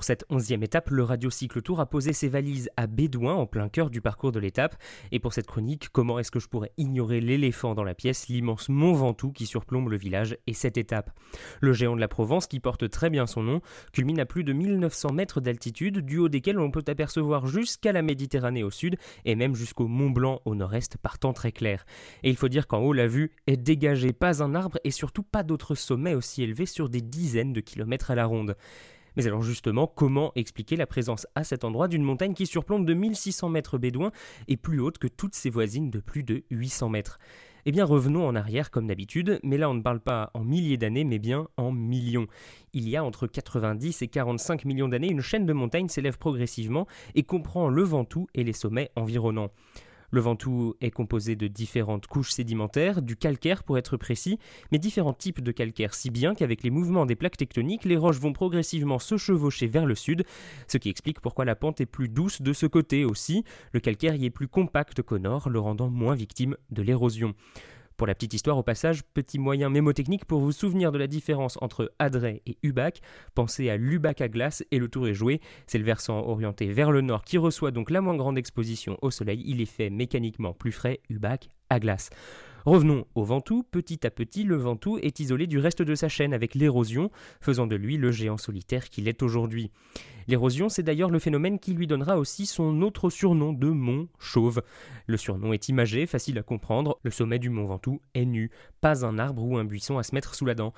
Pour cette onzième étape, le Radio Tour a posé ses valises à Bédouin en plein cœur du parcours de l'étape. Et pour cette chronique, comment est-ce que je pourrais ignorer l'éléphant dans la pièce, l'immense Mont Ventoux qui surplombe le village et cette étape? Le géant de la Provence, qui porte très bien son nom, culmine à plus de 1900 mètres d'altitude, du haut desquels on peut apercevoir jusqu'à la Méditerranée au sud et même jusqu'au Mont Blanc au nord-est par temps très clair. Et il faut dire qu'en haut, la vue est dégagée, pas un arbre et surtout pas d'autres sommets aussi élevés sur des dizaines de kilomètres à la ronde. Mais alors justement, comment expliquer la présence à cet endroit d'une montagne qui surplombe de 1600 mètres bédouins et plus haute que toutes ses voisines de plus de 800 mètres? Eh bien revenons en arrière comme d'habitude, mais là on ne parle pas en milliers d'années, mais bien en millions. Il y a entre 90 et 45 millions d'années, une chaîne de montagnes s'élève progressivement et comprend le Ventoux et les sommets environnants. Le Ventoux est composé de différentes couches sédimentaires, du calcaire pour être précis, mais différents types de calcaire, si bien qu'avec les mouvements des plaques tectoniques, les roches vont progressivement se chevaucher vers le sud, ce qui explique pourquoi la pente est plus douce de ce côté aussi. Le calcaire y est plus compact qu'au nord, le rendant moins victime de l'érosion. Pour la petite histoire au passage, petit moyen mémotechnique pour vous souvenir de la différence entre Adret et Ubac, pensez à l'Ubac à glace et le tour est joué, c'est le versant orienté vers le nord qui reçoit donc la moins grande exposition au soleil, il est fait mécaniquement plus frais, Ubac à glace. Revenons au Ventoux. Petit à petit, le Ventoux est isolé du reste de sa chaîne avec l'érosion, faisant de lui le géant solitaire qu'il est aujourd'hui. L'érosion, c'est d'ailleurs le phénomène qui lui donnera aussi son autre surnom de mont chauve. Le surnom est imagé, facile à comprendre, le sommet du mont Ventoux est nu, pas un arbre ou un buisson à se mettre sous la dent.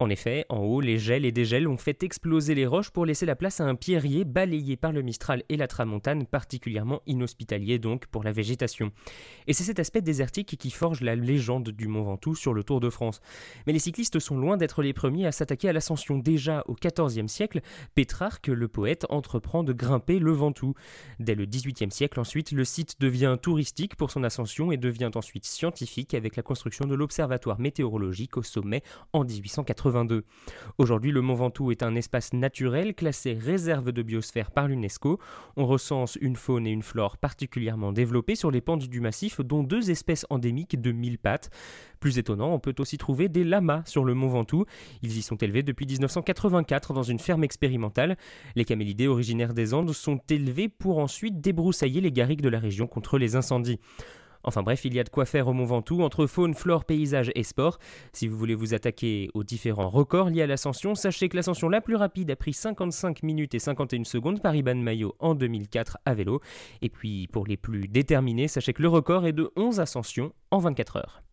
En effet, en haut, les gels et dégels ont fait exploser les roches pour laisser la place à un pierrier balayé par le Mistral et la Tramontane, particulièrement inhospitalier donc pour la végétation. Et c'est cet aspect désertique qui forge la légende du Mont Ventoux sur le Tour de France. Mais les cyclistes sont loin d'être les premiers à s'attaquer à l'ascension. Déjà au XIVe siècle, Pétrarque, le poète, entreprend de grimper le Ventoux. Dès le XVIIIe siècle, ensuite, le site devient touristique pour son ascension et devient ensuite scientifique avec la construction de l'observatoire météorologique au sommet en 1880. Aujourd'hui, le Mont Ventoux est un espace naturel classé réserve de biosphère par l'UNESCO. On recense une faune et une flore particulièrement développées sur les pentes du massif, dont deux espèces endémiques de mille pattes. Plus étonnant, on peut aussi trouver des lamas sur le Mont Ventoux. Ils y sont élevés depuis 1984 dans une ferme expérimentale. Les camélidés originaires des Andes sont élevés pour ensuite débroussailler les garrigues de la région contre les incendies. Enfin bref, il y a de quoi faire au Mont Ventoux entre faune, flore, paysage et sport. Si vous voulez vous attaquer aux différents records liés à l'ascension, sachez que l'ascension la plus rapide a pris 55 minutes et 51 secondes par Iban Mayo en 2004 à vélo. Et puis pour les plus déterminés, sachez que le record est de 11 ascensions en 24 heures.